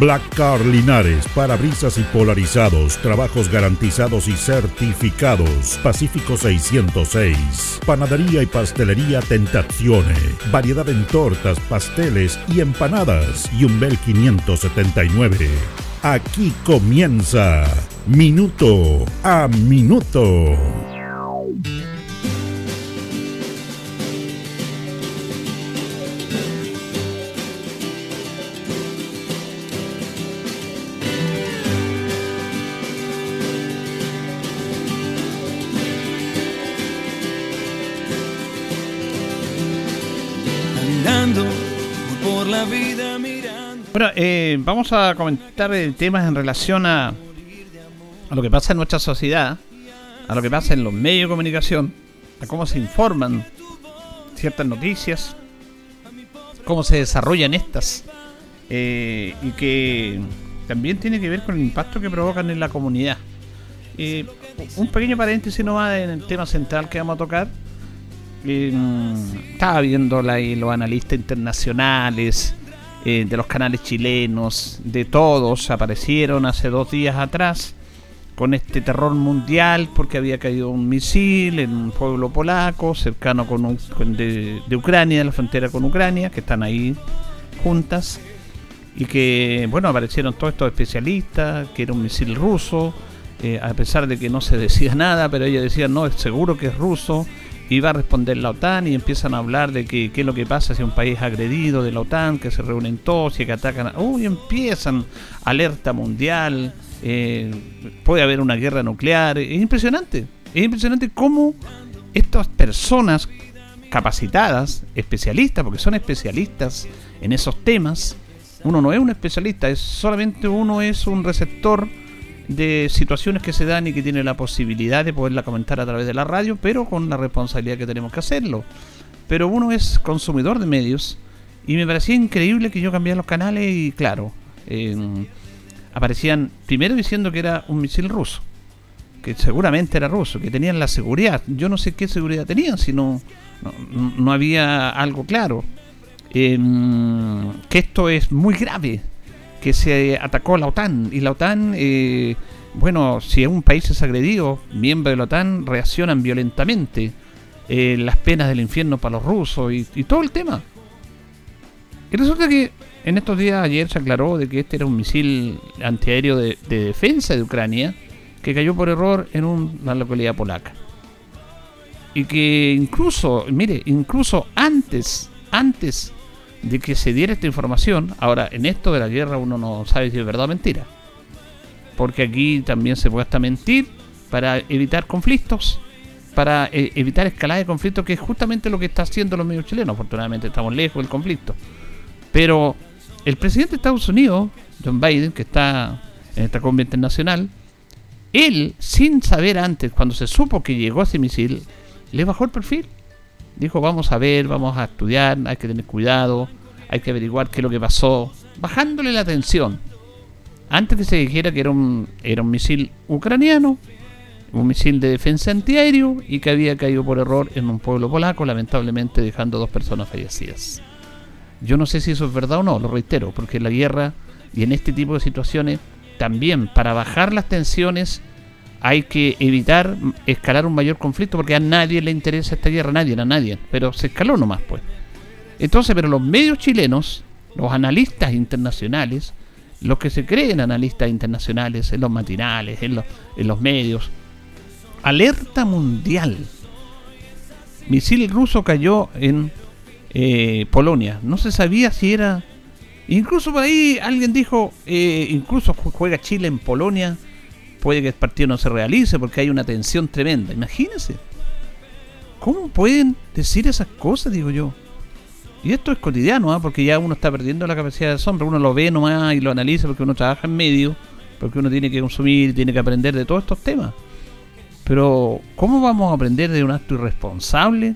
Black Car Linares, parabrisas y polarizados, trabajos garantizados y certificados. Pacífico 606. Panadería y pastelería Tentazione. Variedad en tortas, pasteles y empanadas. Y un Bel 579. Aquí comienza Minuto a Minuto. Vamos a comentar temas en relación a, a lo que pasa en nuestra sociedad, a lo que pasa en los medios de comunicación, a cómo se informan ciertas noticias, cómo se desarrollan estas, eh, y que también tiene que ver con el impacto que provocan en la comunidad. Eh, un pequeño paréntesis nomás en el tema central que vamos a tocar. Eh, estaba viendo ahí los analistas internacionales eh, de los canales chilenos, de todos, aparecieron hace dos días atrás con este terror mundial porque había caído un misil en un pueblo polaco cercano con, un- de, de Ucrania, la frontera con Ucrania, que están ahí juntas y que, bueno, aparecieron todos estos especialistas, que era un misil ruso, eh, a pesar de que no se decía nada, pero ellos decían, no, es seguro que es ruso, y va a responder la OTAN y empiezan a hablar de qué es lo que pasa si un país agredido de la OTAN, que se reúnen todos y que atacan, uy, empiezan alerta mundial, eh, puede haber una guerra nuclear, es impresionante, es impresionante cómo estas personas capacitadas, especialistas, porque son especialistas en esos temas. Uno no es un especialista, es solamente uno es un receptor de situaciones que se dan y que tiene la posibilidad de poderla comentar a través de la radio, pero con la responsabilidad que tenemos que hacerlo. Pero uno es consumidor de medios y me parecía increíble que yo cambiara los canales y claro, aparecían primero diciendo que era un misil ruso que seguramente era ruso, que tenían la seguridad. Yo no sé qué seguridad tenían, si no, no, no había algo claro. Em, que esto es muy grave, que se atacó a la OTAN. Y la OTAN, eh, bueno, si un país es agredido, miembros de la OTAN reaccionan violentamente. Eh, las penas del infierno para los rusos y, todo el tema. Y resulta que en estos días, ayer se aclaró de que este era un misil antiaéreo de, de defensa de Ucrania que cayó por error en un- una localidad polaca. Y que incluso, mire, incluso antes, antes de que se diera esta información, ahora en esto de la guerra uno no sabe si es verdad o mentira. Porque aquí también se puede hasta mentir para evitar conflictos, para eh, evitar escalada de conflictos, que es justamente lo que está haciendo los medios chilenos. Afortunadamente estamos lejos del conflicto. Pero el presidente de Estados Unidos, John Biden, que está en esta cumbre internacional, él, sin saber antes, cuando se supo que llegó ese misil, le bajó el perfil. Dijo, vamos a ver, vamos a estudiar, hay que tener cuidado, hay que averiguar qué es lo que pasó, bajándole la tensión. Antes que se dijera que era un, era un misil ucraniano, un misil de defensa antiaéreo y que había caído por error en un pueblo polaco, lamentablemente dejando dos personas fallecidas. Yo no sé si eso es verdad o no, lo reitero, porque en la guerra y en este tipo de situaciones también para bajar las tensiones hay que evitar escalar un mayor conflicto porque a nadie le interesa esta guerra, a nadie, a nadie, pero se escaló nomás pues. Entonces, pero los medios chilenos, los analistas internacionales, los que se creen analistas internacionales en los matinales, en los, en los medios, alerta mundial. Misil ruso cayó en eh, Polonia. No se sabía si era. Incluso por ahí alguien dijo, eh, incluso ju- juega Chile en Polonia, puede que el partido no se realice porque hay una tensión tremenda. Imagínense. ¿Cómo pueden decir esas cosas, digo yo? Y esto es cotidiano, ¿ah? porque ya uno está perdiendo la capacidad de asombro, uno lo ve nomás y lo analiza porque uno trabaja en medio, porque uno tiene que consumir, tiene que aprender de todos estos temas. Pero, ¿cómo vamos a aprender de un acto irresponsable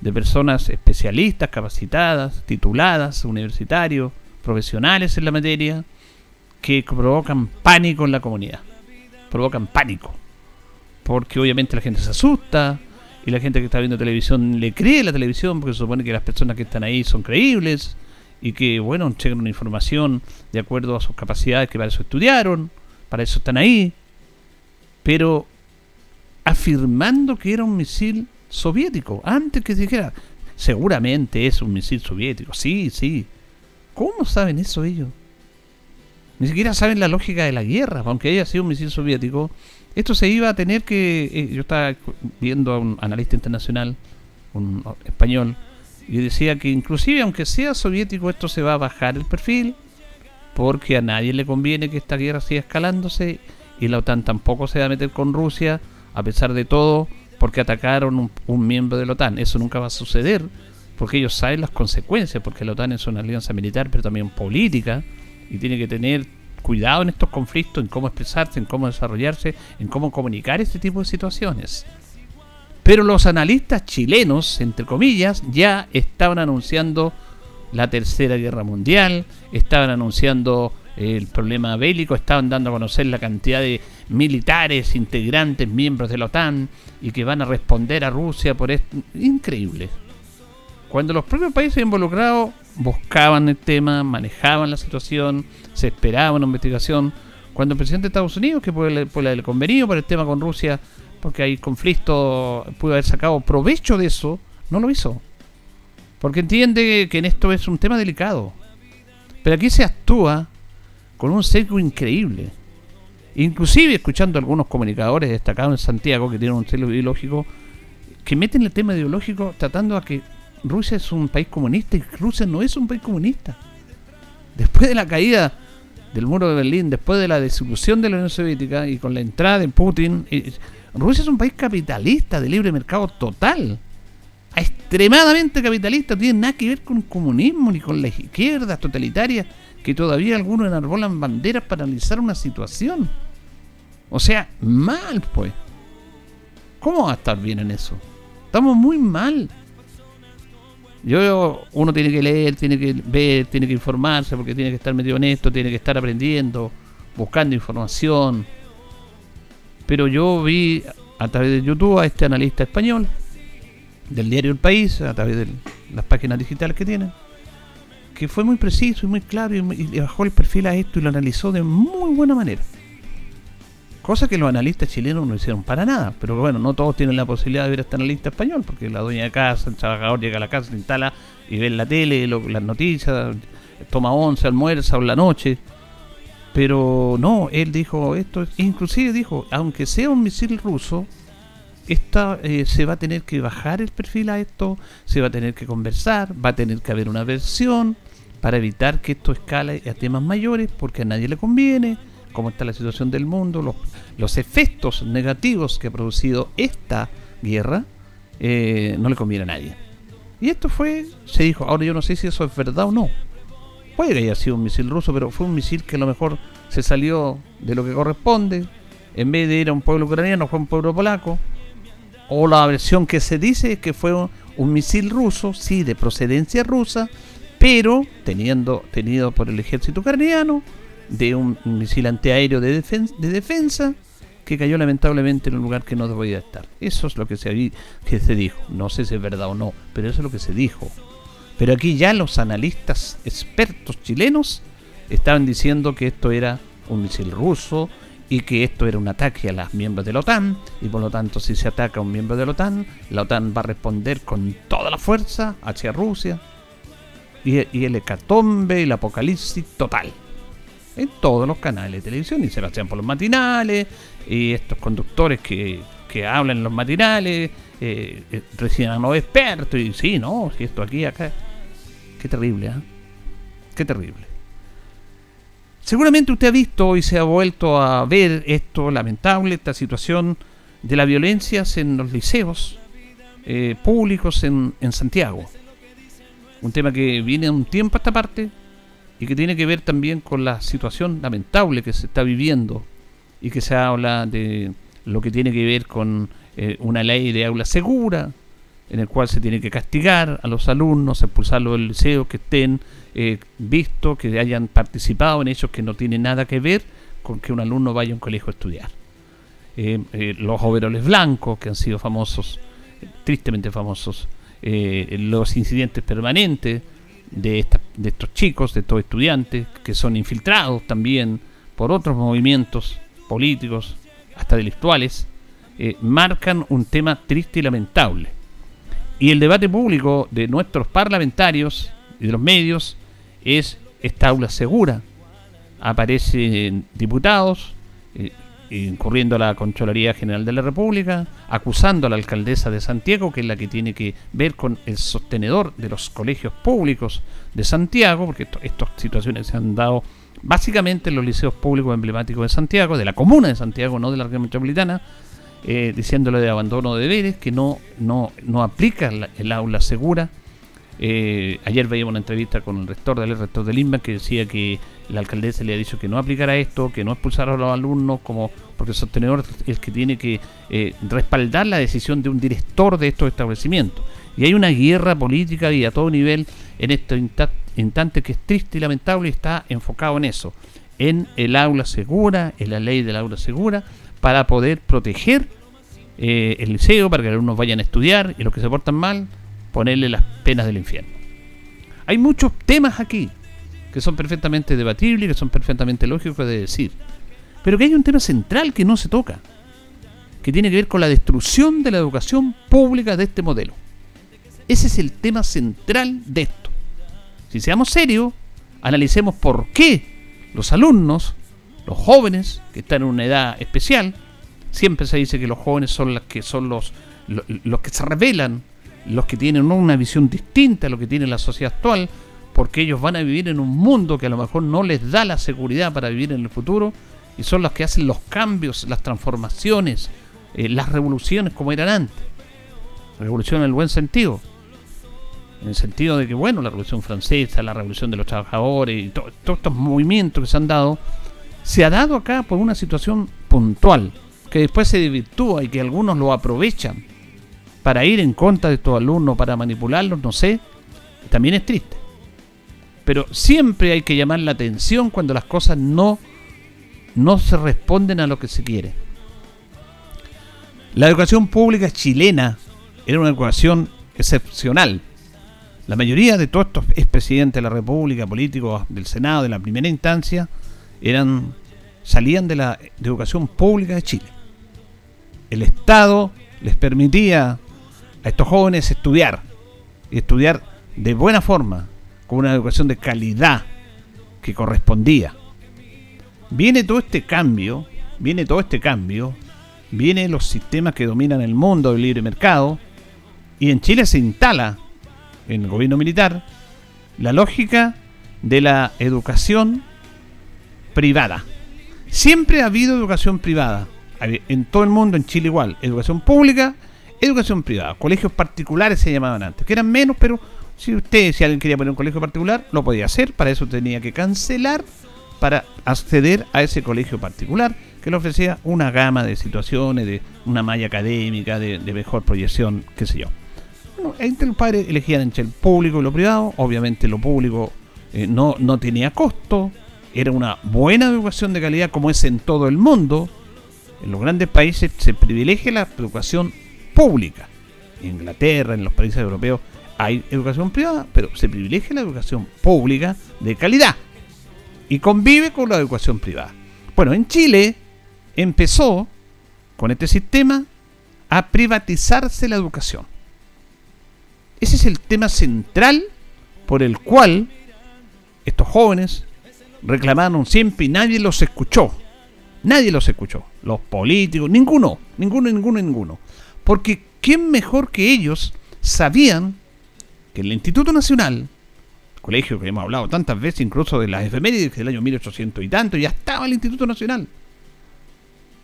de personas especialistas, capacitadas, tituladas, universitarios, profesionales en la materia, que provocan pánico en la comunidad? Provocan pánico. Porque obviamente la gente se asusta, y la gente que está viendo televisión le cree la televisión porque se supone que las personas que están ahí son creíbles y que, bueno, chequen una información de acuerdo a sus capacidades que para eso estudiaron, para eso están ahí, pero afirmando que era un misil soviético, antes que dijera, seguramente es un misil soviético, sí, sí. ¿Cómo saben eso ellos? Ni siquiera saben la lógica de la guerra, aunque haya sido un misil soviético, esto se iba a tener que. Eh, yo estaba viendo a un analista internacional, un español, y decía que inclusive aunque sea soviético, esto se va a bajar el perfil, porque a nadie le conviene que esta guerra siga escalándose, y la OTAN tampoco se va a meter con Rusia, a pesar de todo, porque atacaron un, un miembro de la OTAN. Eso nunca va a suceder, porque ellos saben las consecuencias, porque la OTAN es una alianza militar, pero también política, y tiene que tener cuidado en estos conflictos, en cómo expresarse, en cómo desarrollarse, en cómo comunicar este tipo de situaciones. Pero los analistas chilenos, entre comillas, ya estaban anunciando la Tercera Guerra Mundial, estaban anunciando el problema bélico, estaban dando a conocer la cantidad de militares, integrantes, miembros de la OTAN y que van a responder a Rusia por esto. Increíble. Cuando los propios países involucrados buscaban el tema, manejaban la situación, se esperaba una investigación. Cuando el presidente de Estados Unidos, que por el, por el convenio, por el tema con Rusia, porque hay conflicto, pudo haber sacado provecho de eso, no lo hizo. Porque entiende que en esto es un tema delicado. Pero aquí se actúa con un sesgo increíble. Inclusive escuchando a algunos comunicadores destacados en Santiago que tienen un sesgo ideológico, que meten el tema ideológico tratando a que Rusia es un país comunista y Rusia no es un país comunista. Después de la caída del muro de Berlín, después de la disolución de la Unión Soviética y con la entrada de Putin, eh, Rusia es un país capitalista, de libre mercado total. Extremadamente capitalista, no tiene nada que ver con comunismo ni con las izquierdas totalitarias que todavía algunos enarbolan banderas para analizar una situación. O sea, mal pues. ¿Cómo va a estar bien en eso? Estamos muy mal. Yo, uno tiene que leer, tiene que ver, tiene que informarse, porque tiene que estar medio honesto, tiene que estar aprendiendo, buscando información. Pero yo vi a través de YouTube a este analista español del diario El País, a través de las páginas digitales que tienen, que fue muy preciso y muy claro y, y bajó el perfil a esto y lo analizó de muy buena manera. Cosa que los analistas chilenos no hicieron para nada. Pero bueno, no todos tienen la posibilidad de ver a este analista español, porque la dueña de casa, el trabajador llega a la casa, se instala y ve la tele, las noticias, toma once, almuerza o la noche. Pero no, él dijo esto, inclusive dijo, aunque sea un misil ruso, esta, eh, se va a tener que bajar el perfil a esto, se va a tener que conversar, va a tener que haber una versión para evitar que esto escale a temas mayores, porque a nadie le conviene cómo está la situación del mundo, los, efectos negativos que ha producido esta guerra, eh, no le conviene a nadie. Y esto fue, se dijo, ahora yo no sé si eso es verdad o no. Puede que haya sido un misil ruso, pero fue un misil que a lo mejor se salió de lo que corresponde. En vez de ir a un pueblo ucraniano, fue un pueblo polaco. O la versión que se dice es que fue un, misil ruso, sí, de procedencia rusa, pero teniendo, tenido por el ejército ucraniano, de un misil antiaéreo de, de defensa que cayó lamentablemente en un lugar que no debía estar. Eso es lo que se, que se dijo. No sé si es verdad o no, pero eso es lo que se dijo. Pero aquí ya los analistas expertos chilenos estaban diciendo que esto era un misil ruso y que esto era un ataque a los miembros de la OTAN y por lo tanto si se ataca a un miembro de la OTAN, la OTAN va a responder con toda la fuerza hacia Rusia y, y el hecatombe el apocalipsis total en todos los canales de televisión y se hacían por los matinales y estos conductores que, que hablan en los matinales eh, eh, reciben a los expertos y sí, no, si esto aquí, acá. Qué terrible, ¿eh? Qué terrible. Seguramente usted ha visto y se ha vuelto a ver esto lamentable, esta situación de la violencia en los liceos eh, públicos en, en Santiago. un tema que viene un tiempo a esta parte y que tiene que ver también con la situación lamentable que se está viviendo y que se habla de lo que tiene que ver con eh, una ley de aula segura, en el cual se tiene que castigar a los alumnos, expulsarlos del liceo que estén eh, vistos, que hayan participado en hechos que no tienen nada que ver con que un alumno vaya a un colegio a estudiar. Eh, eh, los overoles blancos, que han sido famosos, tristemente famosos, los incidentes permanentes de, de estos chicos, de estos estudiantes, que son infiltrados también por otros movimientos políticos, hasta delictuales, marcan un tema triste y lamentable y el debate público de nuestros parlamentarios y de los medios es esta aula segura. Aparecen diputados eh, incurriendo a la Contraloría General de la República, acusando a la alcaldesa de Santiago, que es la que tiene que ver con el sostenedor de los colegios públicos de Santiago, porque estas situaciones se han dado básicamente en los liceos públicos emblemáticos de Santiago, de la comuna de Santiago, no de la región metropolitana, eh, diciéndole de abandono de deberes, que no, no, no aplica el aula segura. Eh, ayer veíamos una entrevista con el rector del rector del INBA que decía que la alcaldesa le ha dicho que no aplicara esto, que no expulsara a los alumnos, como porque el sostenedor es que tiene que eh, respaldar la decisión de un director de estos establecimientos. Y hay una guerra política y a todo nivel en este instante que es triste y lamentable y está enfocado en eso, en el aula segura, en la ley del aula segura, para poder proteger eh, el liceo, para que los alumnos vayan a estudiar y los que se portan mal, ponerle las penas del infierno. Hay muchos temas aquí que son perfectamente debatibles, que son perfectamente lógicos de decir, pero que hay un tema central que no se toca, que tiene que ver con la destrucción de la educación pública de este modelo. Ese es el tema central de esto. Si seamos serios, analicemos por qué los alumnos los jóvenes que están en una edad especial, siempre se dice que los jóvenes son los que son los, los, que se revelan, los que tienen una visión distinta a lo que tiene la sociedad actual, porque ellos van a vivir en un mundo que a lo mejor no les da la seguridad para vivir en el futuro, y son los que hacen los cambios, las transformaciones, eh, las revoluciones como eran antes. Revolución en el buen sentido. En el sentido de que, bueno, la revolución francesa, la revolución de los trabajadores y todos estos movimientos que se han dado se ha dado acá por una situación puntual, que después se desvirtúa y que algunos lo aprovechan para ir en contra de estos alumnos, para manipularlos, no sé, también es triste. Pero siempre hay que llamar la atención cuando las cosas no, no se responden a lo que se quiere. La educación pública chilena era una educación excepcional. La mayoría de todos estos expresidentes de la República, políticos del Senado, de la primera instancia, eran salían de la educación pública de Chile. El Estado les permitía a estos jóvenes estudiar y estudiar de buena forma, con una educación de calidad que correspondía. Viene todo este cambio, viene todo este cambio, vienen los sistemas que dominan el mundo del libre mercado y en Chile se instala en el gobierno militar la lógica de la educación privada. Siempre ha habido educación privada. En todo el mundo, en Chile igual. Educación pública, educación privada. Colegios particulares se llamaban antes, que eran menos, pero si usted, si alguien quería poner un colegio particular, lo podía hacer. Para eso tenía que cancelar para acceder a ese colegio particular que le ofrecía una gama de situaciones, de una malla académica, de, mejor proyección, qué sé yo. Bueno, entre los padres elegían entre el público y lo privado. Obviamente lo público eh, no, no tenía costo, era una buena educación de calidad como es en todo el mundo, en los grandes países se privilegia la educación pública. En Inglaterra, en los países europeos, hay educación privada, pero se privilegia la educación pública de calidad y convive con la educación privada. Bueno, en Chile empezó con este sistema a privatizarse la educación. Ese es el tema central por el cual estos jóvenes reclamaron siempre y nadie los escuchó. Nadie los escuchó. Los políticos, ninguno, ninguno, ninguno, ninguno. Porque ¿quién mejor que ellos sabían que el Instituto Nacional, colegio que hemos hablado tantas veces, incluso de las efemérides del año 1800 y tanto, ya estaba el Instituto Nacional.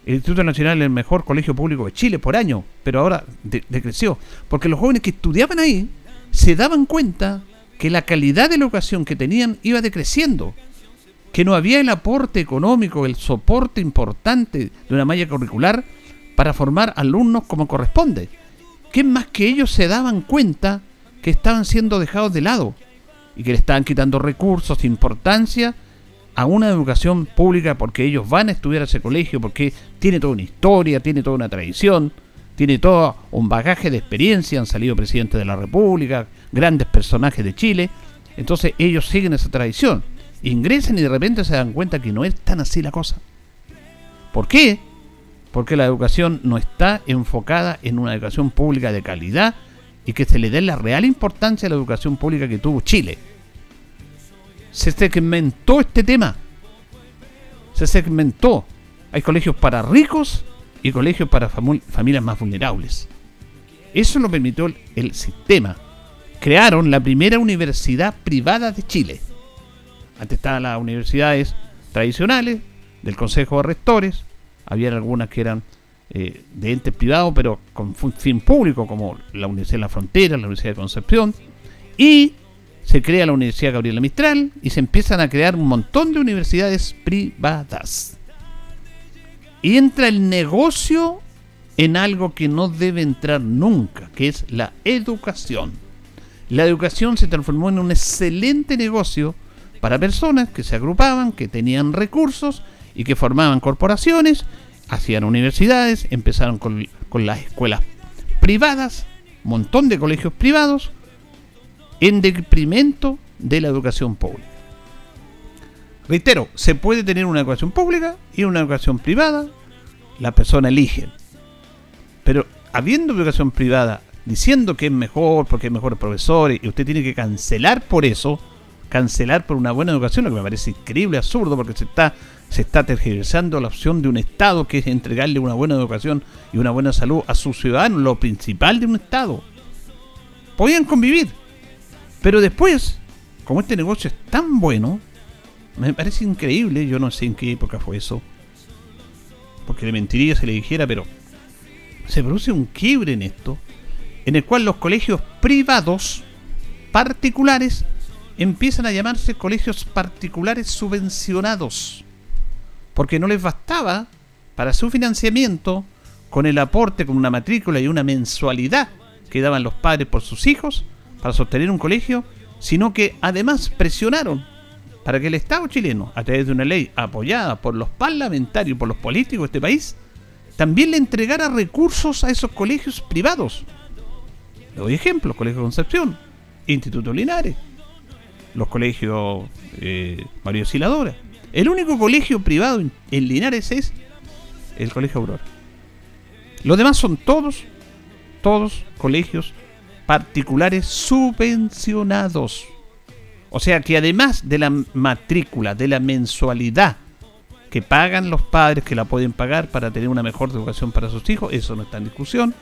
El Instituto Nacional es el mejor colegio público de Chile por año, pero ahora decreció. Porque los jóvenes que estudiaban ahí se daban cuenta que la calidad de la educación que tenían iba decreciendo, que no había el aporte económico, el soporte importante de una malla curricular para formar alumnos como corresponde. Que más que ellos se daban cuenta que estaban siendo dejados de lado y que le estaban quitando recursos, importancia a una educación pública porque ellos van a estudiar a ese colegio, porque tiene toda una historia, tiene toda una tradición, tiene todo un bagaje de experiencia, han salido presidentes de la República, grandes personajes de Chile, entonces ellos siguen esa tradición, ingresan y de repente se dan cuenta que no es tan así la cosa. ¿Por qué? Porque la educación no está enfocada en una educación pública de calidad y que se le dé la real importancia a la educación pública que tuvo Chile se segmentó este tema. Se segmentó. Hay colegios para ricos y colegios para familias más vulnerables. Eso lo permitió el, sistema. Crearon la primera universidad privada de Chile. Antes estaban las universidades tradicionales del Consejo de Rectores. Había algunas que eran eh, de entes privados, pero con fin público, como la Universidad de la Frontera, la Universidad de Concepción. Y se crea la Universidad Gabriela Mistral y se empiezan a crear un montón de universidades privadas. Y entra el negocio en algo que no debe entrar nunca, que es la educación. La educación se transformó en un excelente negocio para personas que se agrupaban, que tenían recursos y que formaban corporaciones, hacían universidades, empezaron con, con las escuelas privadas, montón de colegios privados, en detrimento de la educación pública. Reitero, se puede tener una educación pública y una educación privada, la persona elige. Pero habiendo educación privada, diciendo que es mejor porque hay mejores profesores, y usted tiene que cancelar por eso, cancelar por una buena educación, lo que me parece increíble, absurdo, porque se está, se está tergiversando la opción de un Estado, que es entregarle una buena educación y una buena salud a sus ciudadanos, lo principal de un Estado. Podían convivir, pero después, como este negocio es tan bueno, me parece increíble, yo no sé en qué época fue eso, porque le mentiría si le dijera, pero se produce un quiebre en esto, en el cual los colegios privados particulares empiezan a llamarse colegios particulares subvencionados, porque no les bastaba para su financiamiento con el aporte con una matrícula y una mensualidad que daban los padres por sus hijos, para sostener un colegio, sino que además presionaron para que el Estado chileno, a través de una ley apoyada por los parlamentarios, por los políticos de este país, también le entregara recursos a esos colegios privados. Le doy ejemplos, Colegio Concepción, Instituto Linares, los colegios eh, Mario Siladora. El único colegio privado en Linares es el Colegio Aurora. Los demás son todos, todos colegios particulares subvencionados. O sea que además de la matrícula, de la mensualidad que pagan los padres, que la pueden pagar para tener una mejor educación para sus hijos, eso no está en discusión.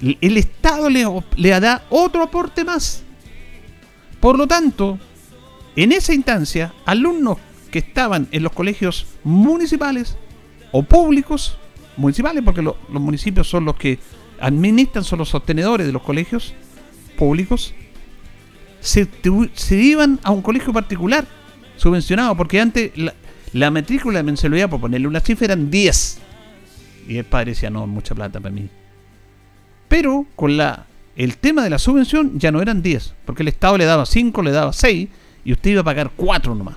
El Estado le, le da otro aporte más. Por lo tanto, en esa instancia, alumnos que estaban en los colegios municipales o públicos, municipales, porque los municipios son los que administran, son los sostenedores de los colegios públicos, se, iban a un colegio particular subvencionado, porque antes la, matrícula de mensualidad, por ponerle una cifra, eran 10. Y el padre decía, no, mucha plata para mí. Pero con la el tema de la subvención ya no eran 10, porque el Estado le daba 5, le daba 6, y usted iba a pagar 4 nomás.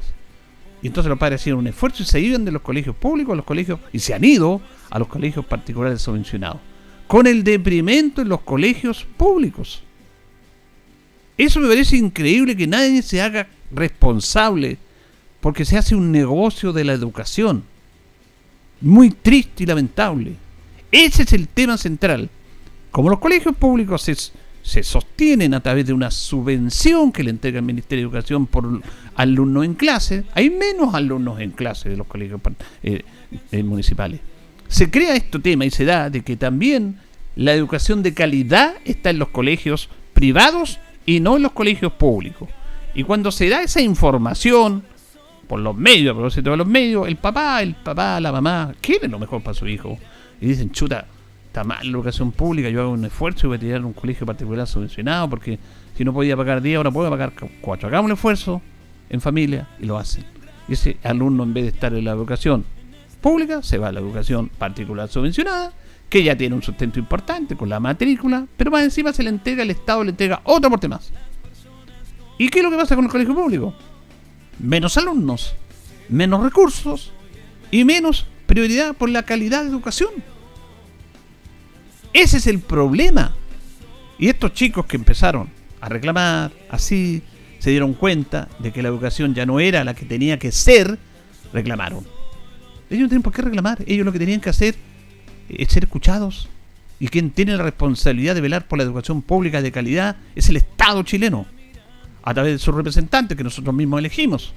Y entonces los padres hacían un esfuerzo y se iban de los colegios públicos a los colegios, y se han ido a los colegios particulares subvencionados con el deprimento en los colegios públicos. Eso me parece increíble que nadie se haga responsable porque se hace un negocio de la educación. Muy triste y lamentable. Ese es el tema central. Como los colegios públicos se, sostienen a través de una subvención que le entrega el Ministerio de Educación por alumnos en clase, hay menos alumnos en clase de los colegios eh, eh, municipales se crea este tema y se da de que también la educación de calidad está en los colegios privados y no en los colegios públicos. Y cuando se da esa información por los medios, por los medios, el papá, el papá, la mamá quieren lo mejor para su hijo. Y dicen, chuta, está mal la educación pública, yo hago un esfuerzo y voy a tirar un colegio particular subvencionado porque si no podía pagar 10, ahora puedo pagar 4. Hagamos un esfuerzo en familia y lo hacen. Y ese alumno en vez de estar en la educación pública, se va a la educación particular subvencionada, que ya tiene un sustento importante con la matrícula, pero más encima se le entrega, el Estado le entrega otro aporte más. ¿Y qué es lo que pasa con el colegio público? Menos alumnos, menos recursos y menos prioridad por la calidad de educación. Ese es el problema. Y estos chicos que empezaron a reclamar así, se dieron cuenta de que la educación ya no era la que tenía que ser, reclamaron. Ellos no tienen por qué reclamar, ellos lo que tenían que hacer es ser escuchados. Y quien tiene la responsabilidad de velar por la educación pública de calidad es el Estado chileno, a través de sus representantes que nosotros mismos elegimos.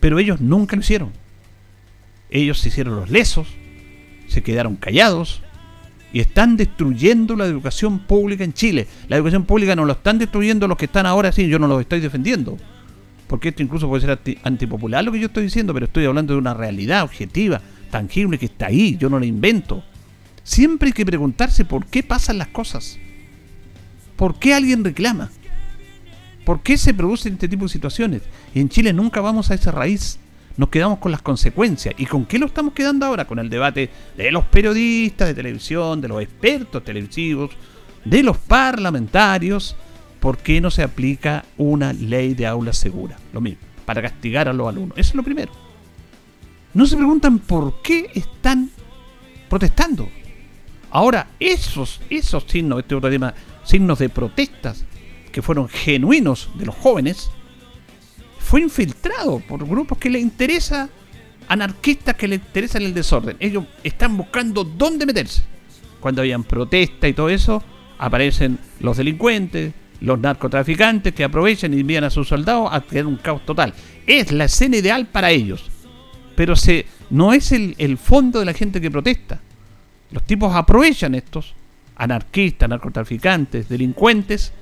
Pero ellos nunca lo hicieron. Ellos se hicieron los lesos, se quedaron callados, y están destruyendo la educación pública en Chile. La educación pública no lo están destruyendo los que están ahora, sí, yo no lo estoy defendiendo. Porque esto incluso puede ser antipopular lo que yo estoy diciendo, pero estoy hablando de una realidad objetiva, tangible, que está ahí, yo no la invento. Siempre hay que preguntarse por qué pasan las cosas. ¿Por qué alguien reclama? ¿Por qué se producen este tipo de situaciones? Y en Chile nunca vamos a esa raíz nos quedamos con las consecuencias. ¿Y con qué lo estamos quedando ahora? Con el debate de los periodistas de televisión, de los expertos televisivos, de los parlamentarios. ¿Por qué no se aplica una ley de aula segura? Lo mismo, para castigar a los alumnos. Eso es lo primero. No se preguntan por qué están protestando. Ahora, esos, esos signos, este otro tema, signos de protestas que fueron genuinos de los jóvenes, fue infiltrado por grupos que le interesa, anarquistas que le interesan el desorden. Ellos están buscando dónde meterse. Cuando habían protesta y todo eso, aparecen los delincuentes, los narcotraficantes que aprovechan y envían a sus soldados a crear un caos total. Es la escena ideal para ellos. Pero no es el, el fondo de la gente que protesta. Los tipos aprovechan estos anarquistas, narcotraficantes, delincuentes,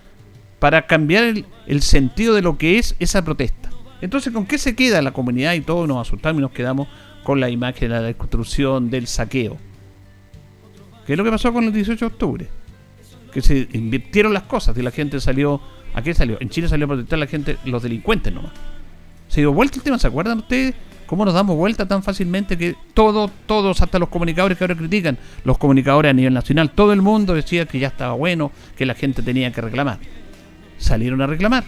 para cambiar el, el, sentido de lo que es esa protesta. Entonces, ¿con qué se queda la comunidad y todos nos asustamos y nos quedamos con la imagen de la destrucción, del saqueo? ¿Qué es lo que pasó con el 18 de octubre? Que se invirtieron las cosas y la gente salió. ¿A qué salió? En Chile salió a protestar la gente, los delincuentes nomás. Se dio vuelta el tema, ¿se acuerdan ustedes? ¿Cómo nos damos vuelta tan fácilmente que todos, todos, hasta los comunicadores que ahora critican, los comunicadores a nivel nacional, todo el mundo decía que ya estaba bueno, que la gente tenía que reclamar? Salieron a reclamar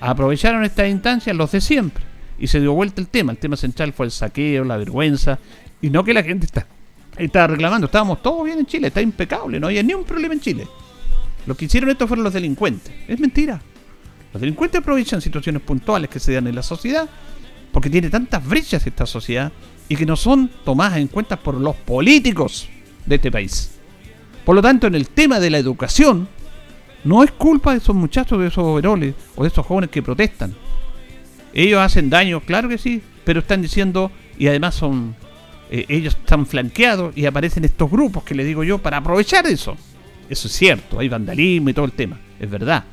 Aprovecharon esta instancia los de siempre y se dio vuelta el tema. El tema central fue el saqueo, la vergüenza y no que la gente está, estaba reclamando. Estábamos todos bien en Chile, está impecable, no había ni un problema en Chile. Lo que hicieron esto fueron los delincuentes. Es mentira. Los delincuentes aprovechan situaciones puntuales que se dan en la sociedad porque tiene tantas brechas esta sociedad y que no son tomadas en cuenta por los políticos de este país. Por lo tanto, en el tema de la educación, no es culpa de esos muchachos, de esos overoles o de esos jóvenes que protestan. Ellos hacen daño, claro que sí, pero están diciendo, y además son, eh, ellos están flanqueados y aparecen estos grupos que le digo yo para aprovechar eso. Eso es cierto, hay vandalismo y todo el tema, es verdad.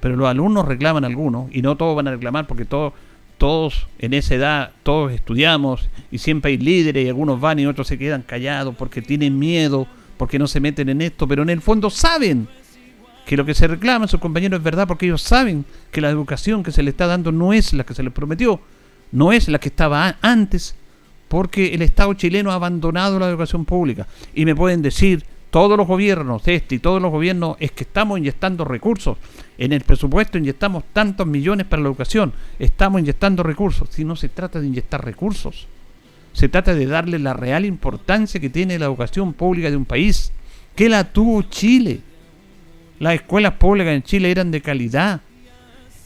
Pero los alumnos reclaman algunos y no todos van a reclamar porque todos, todos en esa edad, todos estudiamos y siempre hay líderes y algunos van y otros se quedan callados porque tienen miedo, porque no se meten en esto, pero en el fondo saben que lo que se reclama a sus compañeros es verdad porque ellos saben que la educación que se les está dando no es la que se les prometió, no es la que estaba antes, porque el Estado chileno ha abandonado la educación pública. Y me pueden decir todos los gobiernos, este y todos los gobiernos, es que estamos inyectando recursos. En el presupuesto inyectamos tantos millones para la educación, estamos inyectando recursos. Si no se trata de inyectar recursos, se trata de darle la real importancia que tiene la educación pública de un país, que la tuvo Chile las escuelas públicas en Chile eran de calidad.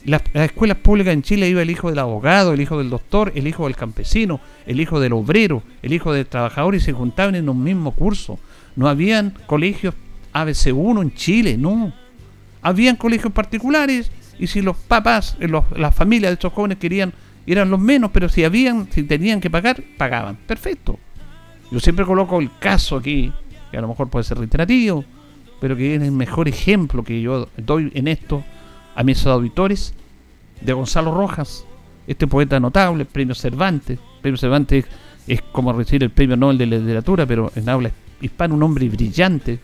Las, escuelas públicas en Chile iba el hijo del abogado, el hijo del doctor, el hijo del campesino, el hijo del obrero, el hijo del trabajador y se juntaban en un mismo curso. No habían colegios ABC1 en Chile, no. Habían colegios particulares y si los papás, eh, las familias de estos jóvenes querían, eran los menos, pero si habían, si tenían que pagar, pagaban. Perfecto. Yo siempre coloco el caso aquí, que a lo mejor puede ser reiterativo, pero que es el mejor ejemplo que yo doy en esto a mis auditores, de Gonzalo Rojas, este poeta notable, premio Cervantes. Premio Cervantes es como recibir el premio Nobel de Literatura, pero en habla hispano, un hombre brillante.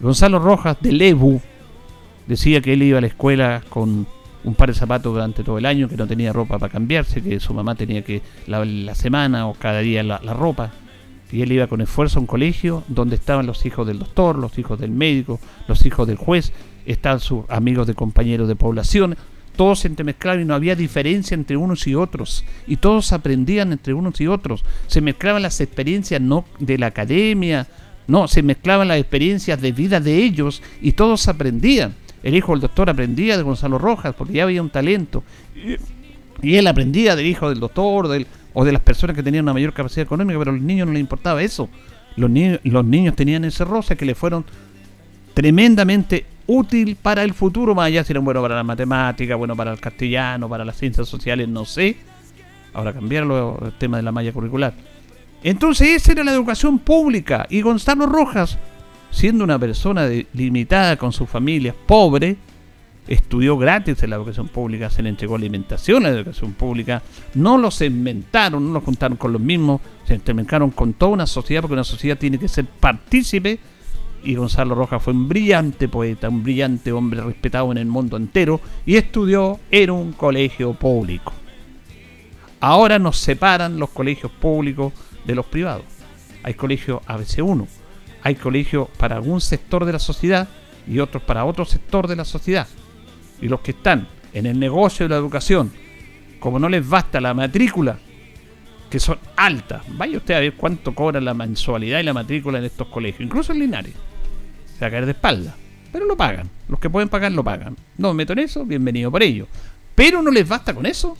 Gonzalo Rojas de Lebu decía que él iba a la escuela con un par de zapatos durante todo el año, que no tenía ropa para cambiarse, que su mamá tenía que lavar la semana o cada día la ropa. Y él iba con esfuerzo a un colegio donde estaban los hijos del doctor, los hijos del médico, los hijos del juez, estaban sus amigos de compañeros de población, todos se entremezclaban y no había diferencia entre unos y otros. Y todos aprendían entre unos y otros. Se mezclaban las experiencias no de la academia, no, se mezclaban las experiencias de vida de ellos y todos aprendían. El hijo del doctor aprendía de Gonzalo Rojas porque ya había un talento. Y él aprendía del hijo del doctor del, o de las personas que tenían una mayor capacidad económica, pero a los niños no les importaba eso. Los, niños los niños tenían ese roce que le fueron tremendamente útil para el futuro, más allá si eran bueno para la matemática, bueno para el castellano, para las ciencias sociales, no sé. Ahora cambiarlo el tema de la malla curricular. Entonces esa era la educación pública y Gonzalo Rojas, siendo una persona limitada con su familia, pobre, estudió gratis en la educación pública, se le entregó alimentación a la educación pública, no los segmentaron, no los juntaron con los mismos, se intermezclaron con toda una sociedad, porque una sociedad tiene que ser partícipe y Gonzalo Rojas fue un brillante poeta, un brillante hombre respetado en el mundo entero y estudió en un colegio público. Ahora nos separan los colegios públicos de los privados. Hay colegios ABC1, hay colegios para algún sector de la sociedad y otros para otro sector de la sociedad. Y los que están en el negocio de la educación, como no les basta la matrícula, que son altas, vaya usted a ver cuánto cobra la mensualidad y la matrícula en estos colegios, incluso en Linares se va a caer de espalda. Pero lo pagan. Los que pueden pagar lo pagan. No me meto en eso, bienvenido por ello. Pero no les basta con eso.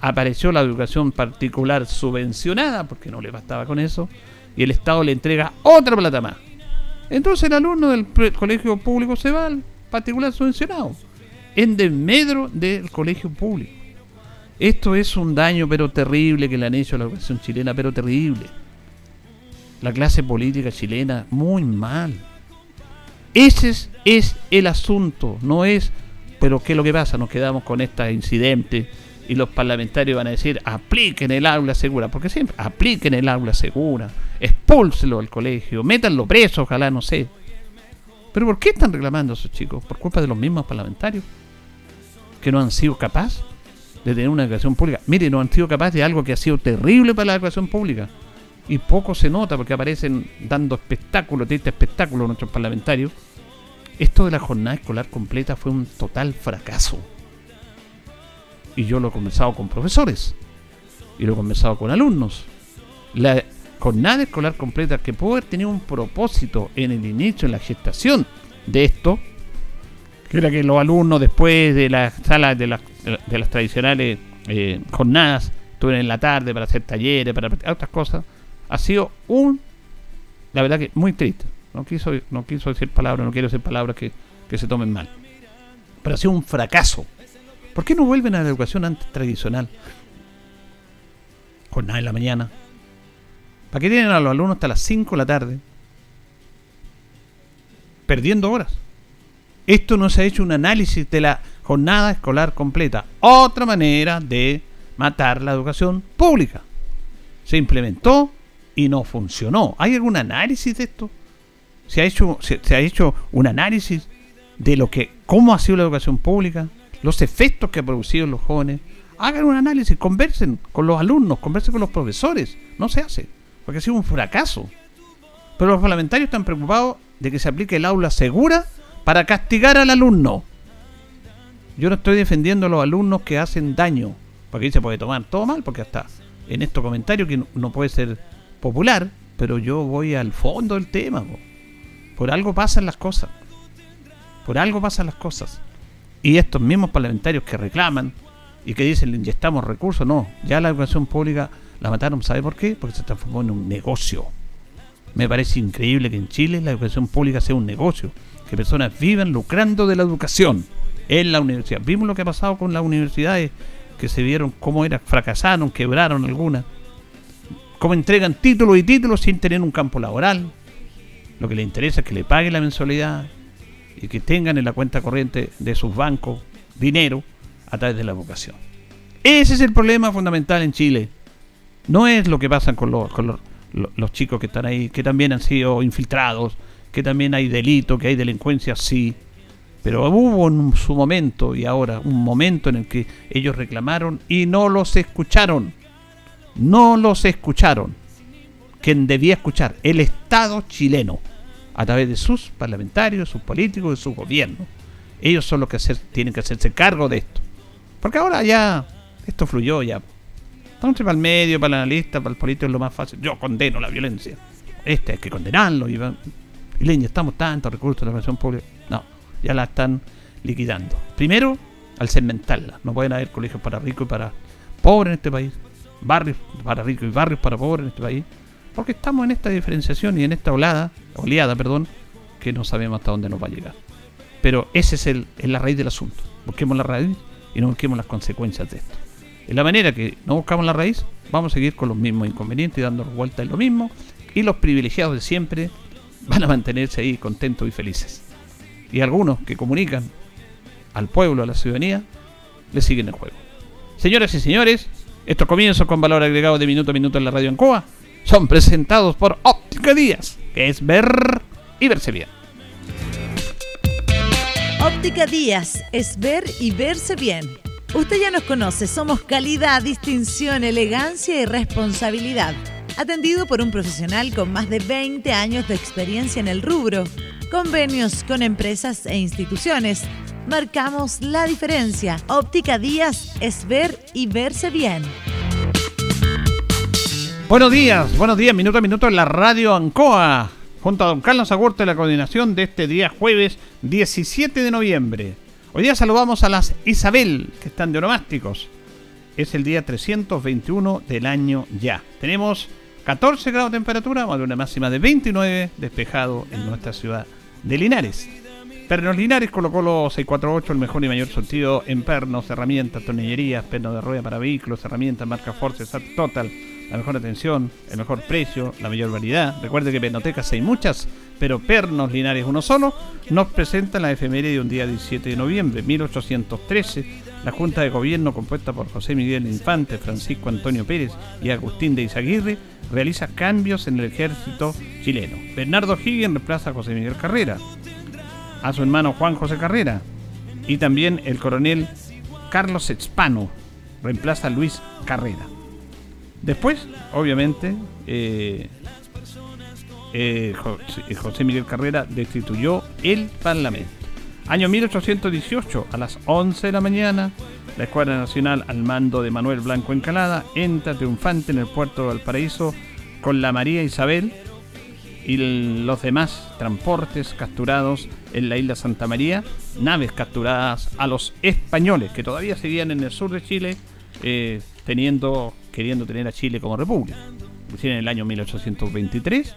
Apareció la educación particular subvencionada, porque no les bastaba con eso, y el Estado le entrega otra plata más. Entonces el alumno del colegio público se va al particular subvencionado, en desmedro del colegio público. Esto es un daño pero terrible que le han hecho a la educación chilena, pero terrible. La clase política chilena, muy mal ese es, el asunto, no es, pero ¿qué es lo que pasa? Nos quedamos con este incidente y los parlamentarios van a decir, apliquen el aula segura, porque siempre, apliquen el aula segura, expúlselo al colegio, métanlo preso, ojalá, no sé. Pero ¿por qué están reclamando esos chicos? ¿Por culpa de los mismos parlamentarios? Que no han sido capaces de tener una educación pública. Mire, no han sido capaces de algo que ha sido terrible para la educación pública y poco se nota porque aparecen dando espectáculo, triste espectáculo nuestros parlamentarios. Esto de la jornada escolar completa fue un total fracaso. Y yo lo he conversado con profesores y lo he conversado con alumnos. La jornada escolar completa que pudo haber tenido un propósito en el inicio, en la gestación de esto, que era que los alumnos después de las salas de, las, de las tradicionales eh, jornadas estuvieran en la tarde para hacer talleres, para otras cosas, ha sido un, la verdad que muy triste. No quiso, no quiso decir palabras, no quiero decir palabras que, se tomen mal. Pero ha sido un fracaso. ¿Por qué no vuelven a la educación antes tradicional? Jornada en la mañana. ¿Para qué tienen a los alumnos hasta las 5 de la tarde? Perdiendo horas. Esto no se ha hecho un análisis de la jornada escolar completa. Otra manera de matar la educación pública. Se implementó y no funcionó. ¿Hay algún análisis de esto? ¿Se ha hecho, se, ha hecho un análisis de lo que, cómo ha sido la educación pública, los efectos que ha producido en los jóvenes? Hagan un análisis, conversen con los alumnos, conversen con los profesores. No se hace, porque ha sido un fracaso. Pero los parlamentarios están preocupados de que se aplique el aula segura para castigar al alumno. Yo no estoy defendiendo a los alumnos que hacen daño, porque ahí se puede tomar todo mal, porque hasta en estos comentarios que no puede ser popular, pero yo voy al fondo del tema. Por algo pasan las cosas. Por algo pasan las cosas. Y estos mismos parlamentarios que reclaman y que dicen le inyectamos recursos, no, ya la educación pública la mataron, ¿sabe por qué? Porque se transformó en un negocio. Me parece increíble que en Chile la educación pública sea un negocio, que personas vivan lucrando de la educación en la universidad. Vimos lo que ha pasado con las universidades que se vieron cómo era, fracasaron, quebraron algunas cómo entregan títulos y títulos sin tener un campo laboral. Lo que les interesa es que le paguen la mensualidad y que tengan en la cuenta corriente de sus bancos dinero a través de la vocación. Ese es el problema fundamental en Chile. No es lo que pasa con los, con los, los chicos que están ahí, que también han sido infiltrados, que también hay delito, que hay delincuencia, sí. Pero hubo en su momento y ahora un momento en el que ellos reclamaron y no los escucharon. No los escucharon. Quien debía escuchar, el Estado chileno, a través de sus parlamentarios, sus políticos, de su gobierno. Ellos son los que tienen que hacerse cargo de esto. Porque ahora ya esto fluyó ya. Entonces para el medio, para el analista, para el político es lo más fácil. Yo condeno la violencia. Este hay que condenarlo. Y, y le estamos tantos recursos de la relación pública. No, ya la están liquidando. Primero, al segmentarla. No pueden haber colegios para ricos y para pobres en este país. Barrios para ricos y barrios para pobres en este país. Porque estamos en esta diferenciación y en esta oleada, perdón, que no sabemos hasta dónde nos va a llegar. Pero ese es, el, es la raíz del asunto. Busquemos la raíz y no busquemos las consecuencias de esto. En la manera que no buscamos la raíz, vamos a seguir con los mismos inconvenientes y dando vueltas en lo mismo. Y los privilegiados de siempre van a mantenerse ahí contentos y felices. Y algunos que comunican al pueblo, a la ciudadanía, le siguen el juego. Señoras y señores, estos comienzos con valor agregado de minuto a minuto en la radio Ancoa son presentados por Óptica Díaz, que es ver y verse bien. Óptica Díaz es ver y verse bien. Usted ya nos conoce, somos calidad, distinción, elegancia y responsabilidad. Atendido por un profesional con más de 20 años de experiencia en el rubro. Convenios con empresas e instituciones. Marcamos la diferencia. Óptica Díaz es ver y verse bien. Buenos días, buenos días, minuto a minuto en la radio Ancoa, junto a don Carlos Agurto de la coordinación de este día jueves 17 de noviembre. Hoy día saludamos a las Isabel, que están de onomásticos. Es el día 321 del año ya. Tenemos 14 grados de temperatura, más de una máxima de 29, despejado en nuestra ciudad de Linares. Pernos Linares colocó los 648, el mejor y mayor sentido en pernos, herramientas, tornillerías, pernos de rueda para vehículos, herramientas, marca Force, Sat Total la mejor atención, el mejor precio, la mayor variedad. Recuerde que penotecas hay muchas, pero Pernos Linares uno solo nos presenta la efeméride de un día 17 de noviembre, 1813. La Junta de Gobierno, compuesta por José Miguel Infante, Francisco Antonio Pérez y Agustín de Izaguirre, realiza cambios en el ejército chileno. Bernardo Higgins reemplaza a José Miguel Carrera, a su hermano Juan José Carrera, y también el coronel Carlos Expano reemplaza a Luis Carrera. Después, obviamente, eh, eh, José Miguel Carrera destituyó el Parlamento. Año 1818, a las 11 de la mañana, la Escuadra Nacional al mando de Manuel Blanco Encalada entra triunfante en el puerto de Valparaíso con la María Isabel y los demás transportes capturados en la isla Santa María, naves capturadas a los españoles que todavía seguían en el sur de Chile, eh, teniendo queriendo tener a Chile como república. En el año 1823,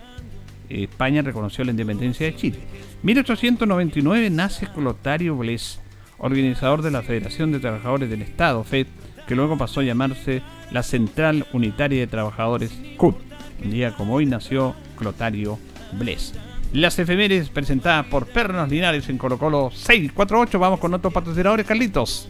España reconoció la independencia de Chile. 1899 nace Clotario Bles, organizador de la Federación de Trabajadores del Estado, FED, que luego pasó a llamarse la Central Unitaria de Trabajadores, CUT. Un día como hoy nació Clotario Bles. Las efemérides presentadas por Pernos Linares en Colo Colo 648. Vamos con otros patrocinadores, Carlitos.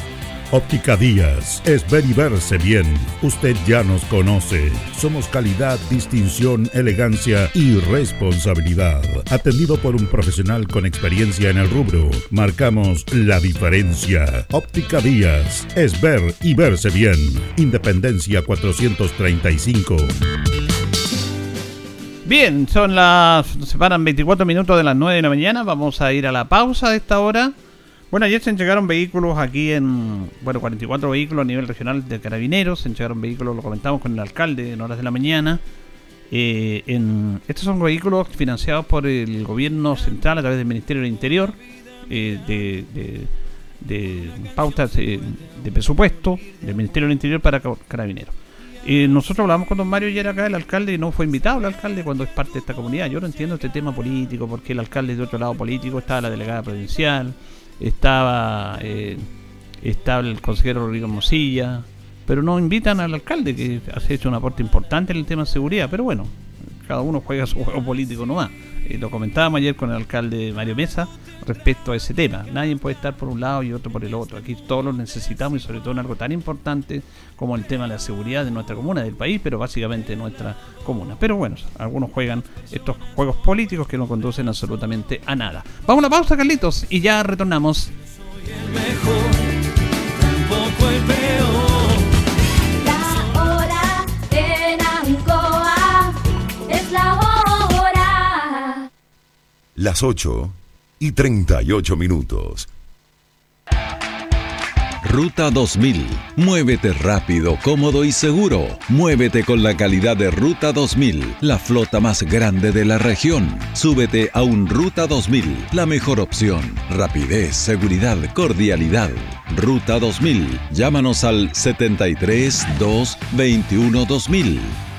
Óptica Díaz es ver y verse bien. Usted ya nos conoce. Somos calidad, distinción, elegancia y responsabilidad. Atendido por un profesional con experiencia en el rubro, marcamos la diferencia. Óptica Díaz es ver y verse bien. Independencia 435. Bien, son las. Separan 24 minutos de las 9 de la mañana. Vamos a ir a la pausa de esta hora. Bueno, ayer se entregaron vehículos aquí en, bueno, 44 vehículos a nivel regional de carabineros, se entregaron vehículos, lo comentamos con el alcalde en horas de la mañana. Eh, en, estos son vehículos financiados por el gobierno central a través del Ministerio del Interior, eh, de, de, pautas de, presupuesto del Ministerio del Interior para carabineros. Eh, nosotros hablamos con don Mario ayer acá, el alcalde, y no fue invitado el alcalde cuando es parte de esta comunidad. Yo no entiendo este tema político, porque el alcalde de otro lado político está la delegada provincial estaba, eh, estaba el consejero Rodrigo Mosilla, pero no invitan al alcalde que ha hecho un aporte importante en el tema de seguridad, pero bueno, cada uno juega su juego político nomás. Eh, lo comentábamos ayer con el alcalde Mario Mesa respecto a ese tema. Nadie puede estar por un lado y otro por el otro. Aquí todos lo necesitamos y sobre todo en algo tan importante como el tema de la seguridad de nuestra comuna, del país, pero básicamente de nuestra comuna. Pero bueno, algunos juegan estos juegos políticos que no conducen absolutamente a nada. Vamos a la pausa, Carlitos, y ya retornamos. el mejor, tampoco el peor. Las 8 y 38 minutos. Ruta 2000. Muévete rápido, cómodo y seguro. Muévete con la calidad de Ruta 2000, la flota más grande de la región. Súbete a un Ruta 2000, la mejor opción. Rapidez, seguridad, cordialidad. Ruta 2000. Llámanos al 73 2 21 2000.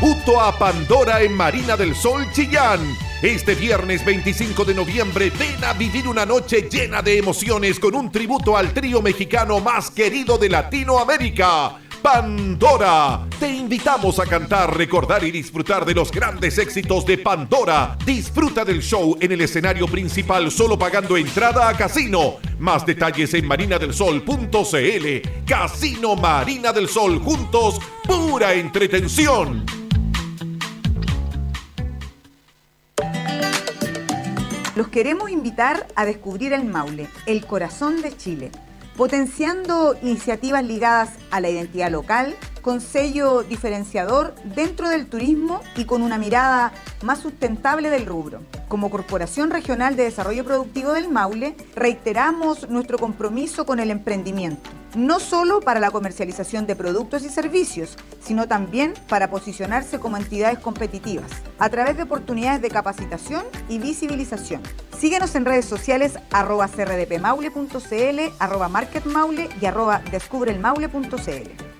Tributo a Pandora en Marina del Sol Chillán. Este viernes 25 de noviembre ven a vivir una noche llena de emociones con un tributo al trío mexicano más querido de Latinoamérica. Pandora. Te invitamos a cantar, recordar y disfrutar de los grandes éxitos de Pandora. Disfruta del show en el escenario principal solo pagando entrada a casino. Más detalles en marinadelsol.cl. Casino Marina del Sol juntos, pura entretención. Los queremos invitar a descubrir el Maule, el corazón de Chile, potenciando iniciativas ligadas a la identidad local, con sello diferenciador dentro del turismo y con una mirada más sustentable del rubro. Como Corporación Regional de Desarrollo Productivo del Maule, reiteramos nuestro compromiso con el emprendimiento, no solo para la comercialización de productos y servicios, sino también para posicionarse como entidades competitivas, a través de oportunidades de capacitación y visibilización. Síguenos en redes sociales arroba crdpmaule.cl, arroba marketmaule y arroba descubrelmaule.cl.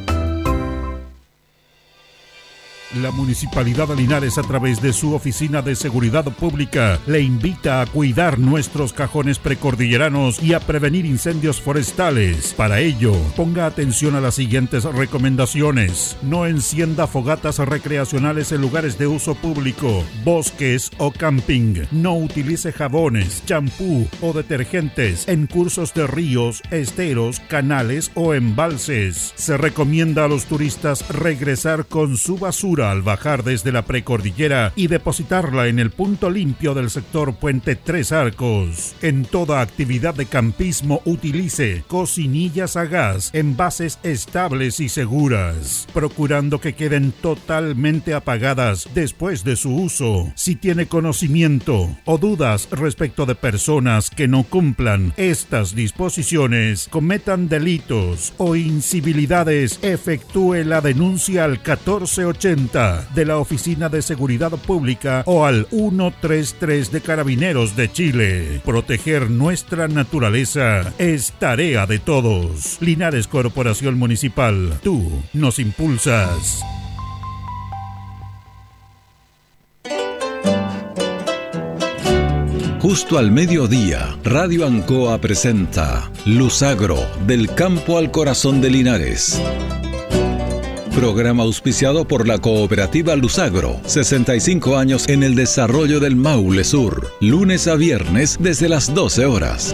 La Municipalidad de Linares a través de su Oficina de Seguridad Pública le invita a cuidar nuestros cajones precordilleranos y a prevenir incendios forestales. Para ello, ponga atención a las siguientes recomendaciones. No encienda fogatas recreacionales en lugares de uso público, bosques o camping. No utilice jabones, champú o detergentes en cursos de ríos, esteros, canales o embalses. Se recomienda a los turistas regresar con su basura al bajar desde la precordillera y depositarla en el punto limpio del sector Puente Tres Arcos. En toda actividad de campismo utilice cocinillas a gas, envases estables y seguras, procurando que queden totalmente apagadas después de su uso. Si tiene conocimiento o dudas respecto de personas que no cumplan estas disposiciones, cometan delitos o incivilidades, efectúe la denuncia al 1480 de la Oficina de Seguridad Pública o al 133 de Carabineros de Chile. Proteger nuestra naturaleza es tarea de todos. Linares Corporación Municipal, tú nos impulsas. Justo al mediodía, Radio Ancoa presenta Luzagro, del campo al corazón de Linares. Programa auspiciado por la cooperativa Luzagro, 65 años en el desarrollo del Maule Sur, lunes a viernes desde las 12 horas.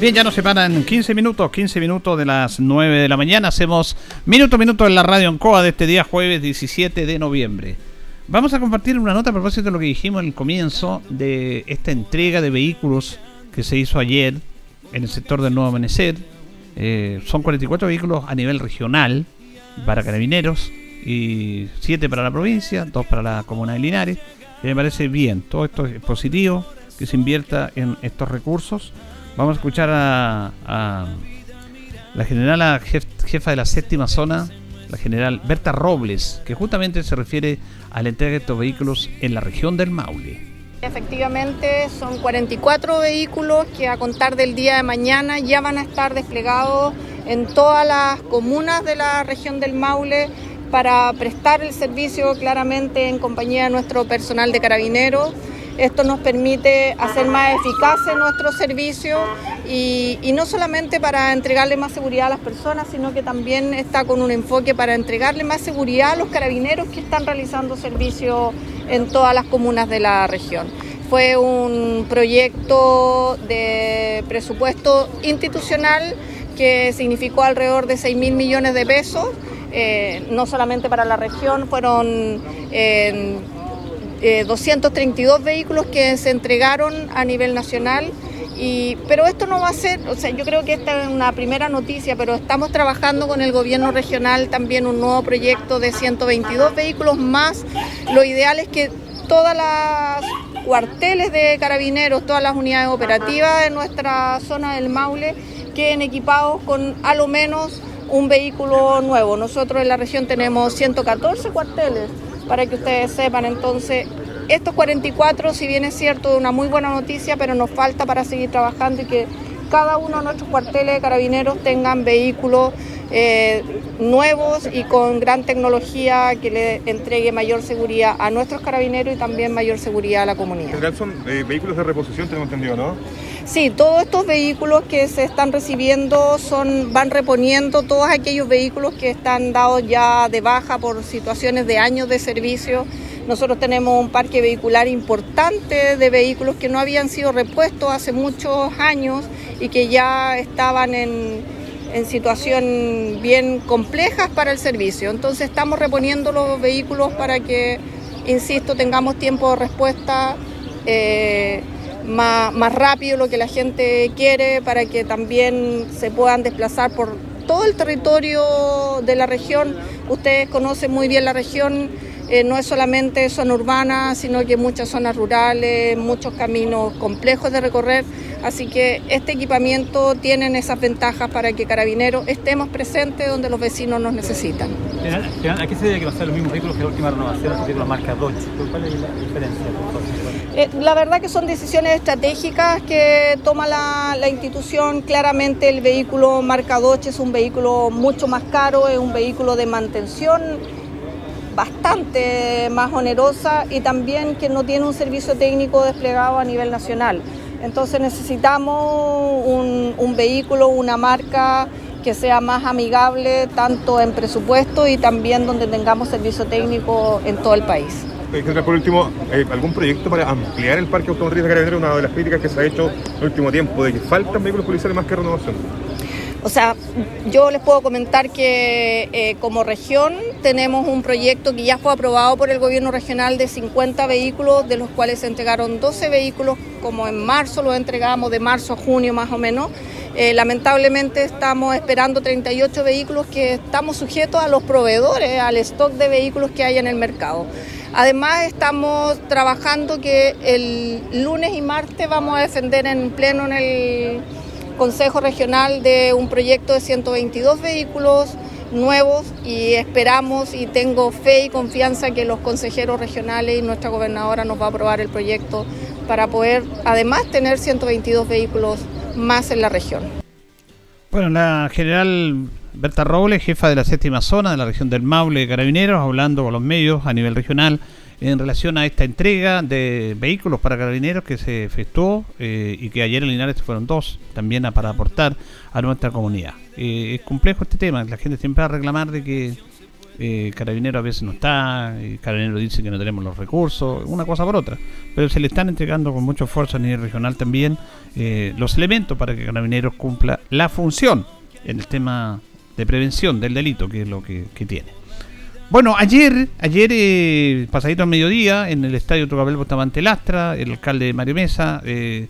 Bien, ya nos separan 15 minutos, 15 minutos de las 9 de la mañana. Hacemos minuto a minuto en la radio en COA de este día jueves 17 de noviembre. Vamos a compartir una nota a propósito de lo que dijimos en el comienzo de esta entrega de vehículos que se hizo ayer en el sector del Nuevo Amanecer. Eh, son 44 vehículos a nivel regional para carabineros y 7 para la provincia, 2 para la comuna de Linares. Y me parece bien, todo esto es positivo, que se invierta en estos recursos. Vamos a escuchar a, la general jefa de la séptima zona, la general Berta Robles, que justamente se refiere a la entrega de estos vehículos en la región del Maule. Efectivamente, son 44 vehículos que a contar del día de mañana ya van a estar desplegados en todas las comunas de la región del Maule para prestar el servicio claramente en compañía de nuestro personal de carabineros. Esto nos permite hacer más eficaces nuestro servicio y, no solamente para entregarle más seguridad a las personas, sino que también está con un enfoque para entregarle más seguridad a los carabineros que están realizando servicio en todas las comunas de la región. Fue un proyecto de presupuesto institucional que significó alrededor de 6 mil millones de pesos, eh, no solamente para la región, fueron eh, 232 vehículos que se entregaron a nivel nacional. Pero esto no va a ser, o sea, yo creo que esta es una primera noticia, pero estamos trabajando con el gobierno regional también un nuevo proyecto de 122 vehículos más. Lo ideal es que todas las cuarteles de carabineros, todas las unidades operativas de nuestra zona del Maule queden equipados con a lo menos un vehículo nuevo. Nosotros en la región tenemos 114 cuarteles, para que ustedes sepan. Entonces, estos 44, si bien es cierto, una muy buena noticia, pero nos falta para seguir trabajando y que cada uno de nuestros cuarteles de carabineros tengan vehículos eh, nuevos y con gran tecnología que le entregue mayor seguridad a nuestros carabineros y también mayor seguridad a la comunidad. En general son eh, vehículos de reposición, tengo entendido, ¿no? Sí, todos estos vehículos que se están recibiendo son, van reponiendo todos aquellos vehículos que están dados ya de baja por situaciones de años de servicio. Nosotros tenemos un parque vehicular importante de vehículos que no habían sido repuestos hace muchos años y que ya estaban en, en situación bien complejas para el servicio. Entonces estamos reponiendo los vehículos para que, insisto, tengamos tiempo de respuesta. Eh, más, más rápido lo que la gente quiere para que también se puedan desplazar por todo el territorio de la región. Ustedes conocen muy bien la región, eh, no es solamente zona urbana, sino que muchas zonas rurales, muchos caminos complejos de recorrer. Así que este equipamiento tiene esas ventajas para que Carabineros estemos presentes donde los vecinos nos necesitan. ¿A qué se debe que no sean los mismos vehículos que la última renovación de la marca Dodge? ¿Cuál es la diferencia? Eh, la verdad que son decisiones estratégicas que toma la, la, institución. Claramente el vehículo marca Dodge es un vehículo mucho más caro, es un vehículo de mantención bastante más onerosa y también que no tiene un servicio técnico desplegado a nivel nacional. Entonces necesitamos un, un vehículo, una marca que sea más amigable tanto en presupuesto y también donde tengamos servicio técnico en todo el país. Por último, eh, ¿algún proyecto para ampliar el parque automotriz de Carabineros? Una de las críticas que se ha hecho en el último tiempo, de que faltan vehículos policiales más que renovación. O sea, yo les puedo comentar que eh, como región tenemos un proyecto que ya fue aprobado por el gobierno regional de 50 vehículos, de los cuales se entregaron 12 vehículos, como en marzo lo entregamos, de marzo a junio más o menos. Eh, lamentablemente estamos esperando 38 vehículos que estamos sujetos a los proveedores, al stock de vehículos que hay en el mercado. Además estamos trabajando que el lunes y martes vamos a defender en pleno en el Consejo Regional de un proyecto de 122 vehículos nuevos y esperamos y tengo fe y confianza que los consejeros regionales y nuestra gobernadora nos va a aprobar el proyecto para poder además tener 122 vehículos más en la región. Bueno, la general Berta Robles, jefa de la séptima zona de la región del Maule de Carabineros, hablando con los medios a nivel regional en relación a esta entrega de vehículos para carabineros que se efectuó eh, y que ayer en Linares fueron dos, también a, para aportar a nuestra comunidad. Eh, es complejo este tema, la gente siempre va a reclamar de que eh, Carabineros a veces no está, y Carabineros dice que no tenemos los recursos, una cosa por otra, pero se le están entregando con mucho esfuerzo a nivel regional también eh, los elementos para que Carabineros cumpla la función en el tema de prevención del delito, que es lo que tiene. Bueno, ayer, ayer eh, pasadito al mediodía, en el estadio Tocabel Bustamante Lastra, el alcalde Mario Mesa eh,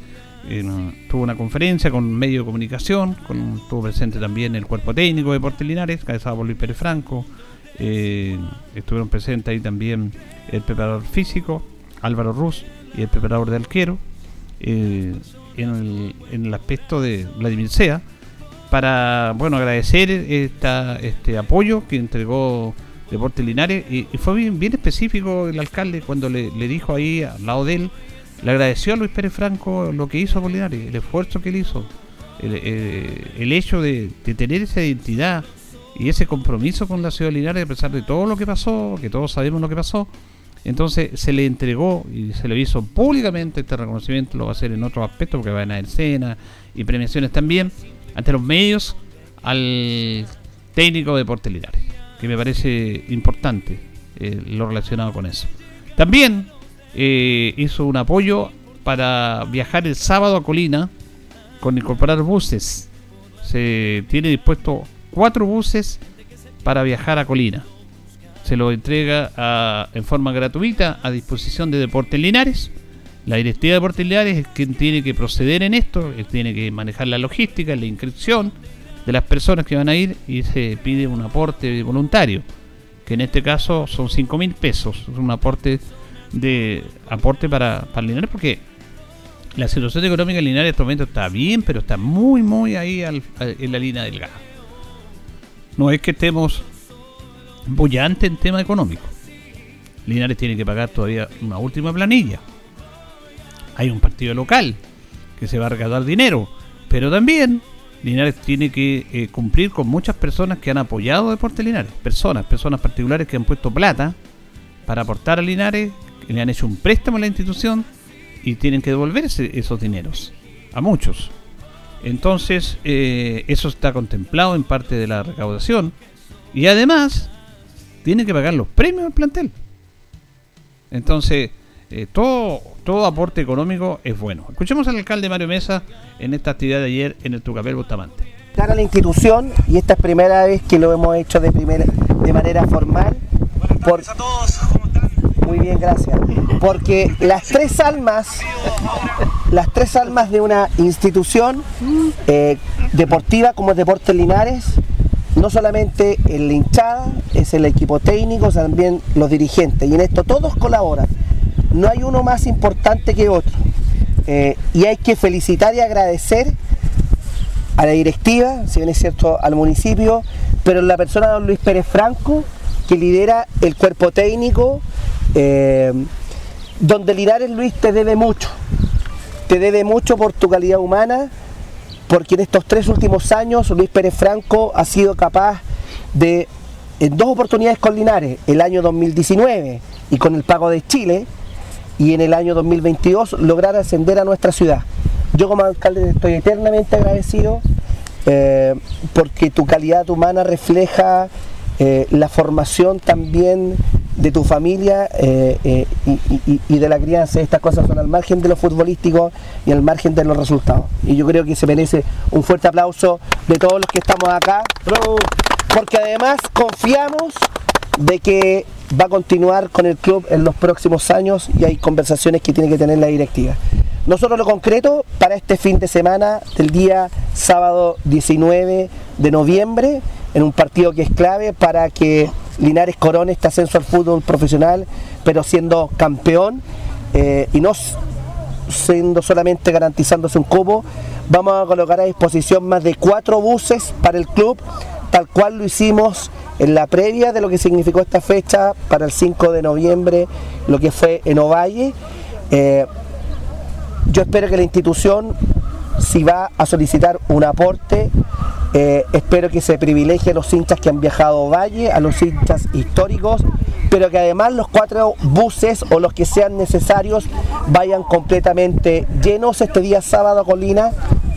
tuvo una conferencia con medio de comunicación, con, estuvo presente también el cuerpo técnico de Deportes Linares, cabezado por Luis Pérez Franco, eh, estuvieron presentes ahí también el preparador físico, Álvaro Ruz, y el preparador de arquero, eh, en el, en, el, aspecto de Vladimir Sea, para bueno agradecer esta, este apoyo que entregó Deportes Linares y, fue bien, específico el alcalde cuando le, le, dijo ahí al lado de él, le agradeció a Luis Pérez Franco lo que hizo por Linares, el esfuerzo que él hizo, el, el, hecho de, de, tener esa identidad y ese compromiso con la ciudad de Linares, a pesar de todo lo que pasó, que todos sabemos lo que pasó, entonces se le entregó y se le hizo públicamente este reconocimiento, lo va a hacer en otros aspectos, porque va a haber cena y premiaciones también, ante los medios, al técnico de Deportes Linares, que me parece importante eh, lo relacionado con eso. También eh, hizo un apoyo para viajar el sábado a Colina con incorporar buses. Se tiene dispuesto cuatro buses para viajar a Colina. Se lo entrega en forma gratuita a disposición de Deportes Linares. La directiva de Deportes Linares es quien tiene que proceder en esto, tiene que manejar la logística, la inscripción de las personas que van a ir y se pide un aporte voluntario, que en este caso son 5 mil pesos, es un aporte de aporte para, para Linares porque la situación económica en Linares en este momento está bien, pero está muy, muy ahí en la línea delgada. No es que estemos bullantes en tema económico. Linares tiene que pagar todavía una última planilla. Hay un partido local que se va a recaudar dinero, pero también Linares tiene que eh, cumplir con muchas personas que han apoyado Deportes Linares. Personas, personas particulares que han puesto plata para aportar a Linares, le han hecho un préstamo a la institución y tienen que devolver ese- esos dineros a muchos. Entonces, eh, eso está contemplado en parte de la recaudación. Y además, tiene que pagar los premios al plantel. Entonces, eh, todo, todo aporte económico es bueno. Escuchemos al alcalde Mario Mesa en esta actividad de ayer en el Tucapel Bustamante. a la institución y esta es primera vez que lo hemos hecho de primera de manera formal. Por... Muy bien, gracias. Porque las tres almas, las tres almas de una institución eh, deportiva como es Deportes Linares, no solamente en la hinchada, es el equipo técnico, también los dirigentes. Y en esto todos colaboran. No hay uno más importante que otro. Eh, y hay que felicitar y agradecer a la directiva, si bien es cierto, al municipio, pero en la persona de don Luis Pérez Franco, que lidera el cuerpo técnico, eh, donde Linares Luis te debe mucho. Te debe mucho por tu calidad humana, porque en estos tres últimos años Luis Pérez Franco ha sido capaz de, en dos oportunidades con Linares, el año 2019 y con el pago de Chile, y en el año 2022 lograr ascender a nuestra ciudad. Yo como alcalde estoy eternamente agradecido eh, porque tu calidad humana refleja eh, la formación también de tu familia eh, y, y- y de la crianza. Estas cosas son al margen de lo futbolístico y al margen de los resultados. Y yo creo que se merece un fuerte aplauso de todos los que estamos acá, porque además confiamos de que va a continuar con el club en los próximos años y hay conversaciones que tiene que tener la directiva. Nosotros lo concreto para este fin de semana del día sábado 19 de noviembre en un partido que es clave para que Linares corone este ascenso al fútbol profesional, pero siendo campeón eh, y no siendo solamente garantizándose un cubo, vamos a colocar a disposición más de cuatro buses para el club, tal cual lo hicimos en la previa de lo que significó esta fecha para el 5 de noviembre, lo que fue en Ovalle. Eh, yo espero que la institución, si va a solicitar un aporte, eh, espero que se privilegie a los hinchas que han viajado a Ovalle, a los hinchas históricos, pero que además los cuatro buses o los que sean necesarios vayan completamente llenos este día sábado a Colina,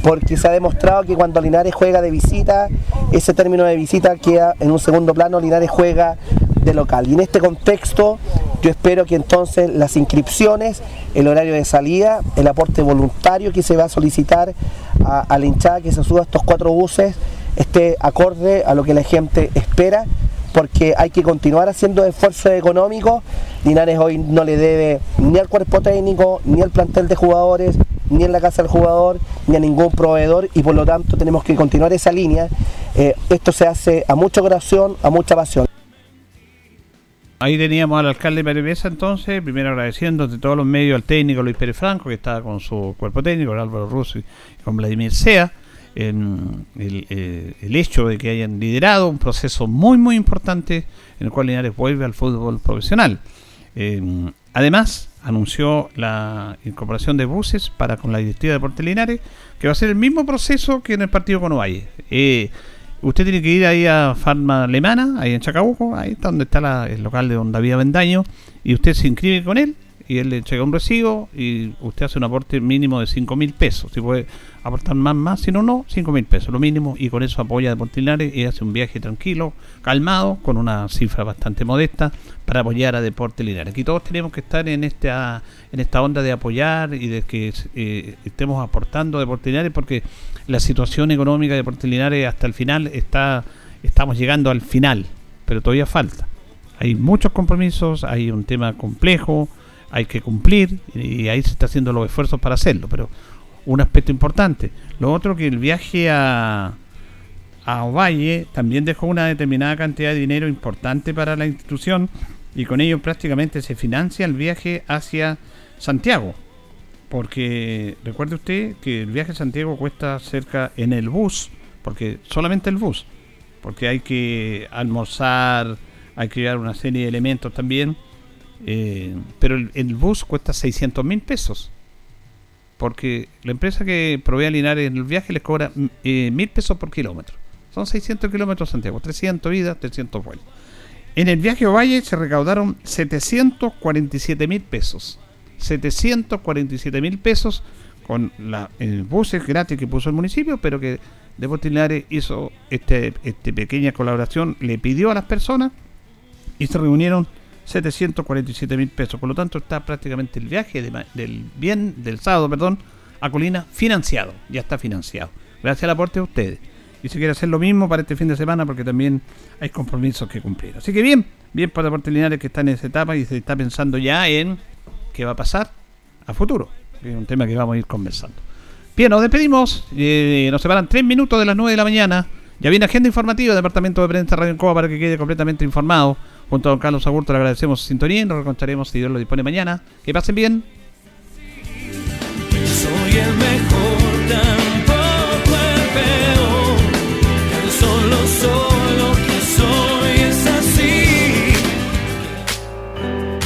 porque se ha demostrado que cuando Linares juega de visita, ese término de visita queda en un segundo plano, Linares juega de local. Y en este contexto, yo espero que entonces las inscripciones, el horario de salida, el aporte voluntario que se va a solicitar a, la hinchada que se suba a estos cuatro buses, esté acorde a lo que la gente espera, porque hay que continuar haciendo esfuerzos económicos. Linares hoy no le debe ni al cuerpo técnico, ni al plantel de jugadores, ni en la casa del jugador, ni a ningún proveedor, y por lo tanto tenemos que continuar esa línea. Eh, esto se hace a mucha oración, a mucha pasión. Ahí teníamos al alcalde Mario Mesa entonces, primero agradeciendo de todos los medios al técnico Luis Pérez Franco, que estaba con su cuerpo técnico, Álvaro Russo y con Vladimir Sea, en el, eh, el hecho de que hayan liderado un proceso muy muy importante en el cual Linares vuelve al fútbol profesional. Eh, además, anunció la incorporación de buses para con la directiva de Deportes Linares, que va a ser el mismo proceso que en el partido con Ovalle. Eh, Usted tiene que ir ahí a Farma Alemana, ahí en Chacabuco, ahí está donde está la- el local de Don David Avendaño, y usted se inscribe con él y él le entrega un recibo y usted hace un aporte mínimo de 5 mil pesos. Si puede aportar más, más, si no, no, 5 mil pesos, lo mínimo, y con eso apoya a Deportes Linares y hace un viaje tranquilo, calmado, con una cifra bastante modesta para apoyar a Deportes Linares. Aquí todos tenemos que estar en esta, en esta onda de apoyar y de que eh, estemos aportando a Deportes Linares porque la situación económica de Deportes Linares hasta el final está, estamos llegando al final, pero todavía falta. Hay muchos compromisos, hay un tema complejo, hay que cumplir y ahí se está haciendo los esfuerzos para hacerlo, pero un aspecto importante. Lo otro que el viaje a, a Ovalle también dejó una determinada cantidad de dinero importante para la institución y con ello prácticamente se financia el viaje hacia Santiago. Porque recuerde usted que el viaje a Santiago cuesta cerca en el bus, porque solamente el bus, porque hay que almorzar, hay que llevar una serie de elementos también, eh, pero el, bus cuesta 600 mil pesos porque la empresa que provee a Linares el viaje les cobra eh, mil pesos por kilómetro. Son 600 kilómetros Santiago, 300 idas, 300 vueltas. En el viaje a Ovalle se recaudaron 747 mil pesos. 747 mil pesos con la, buses gratis que puso el municipio, pero que Deportes Linares hizo este, este pequeña colaboración, le pidió a las personas y se reunieron 747 mil pesos. Por lo tanto, está prácticamente el viaje de del bien del sábado, perdón, a Colina financiado. Ya está financiado. Gracias al aporte de ustedes. Y se quiere hacer lo mismo para este fin de semana porque también hay compromisos que cumplir. Así que bien, bien para Deportes Linares que está en esa etapa y se está pensando ya en qué va a pasar a futuro. Es un tema que vamos a ir conversando. Bien, nos despedimos. Eh, nos separan tres minutos de las 9 de la mañana. Ya viene agenda informativa del Departamento de Prensa Radio Encoba para que quede completamente informado. Junto a don Carlos Agurto le agradecemos su sintonía y nos reencontraremos si Dios lo dispone mañana. Que pasen bien.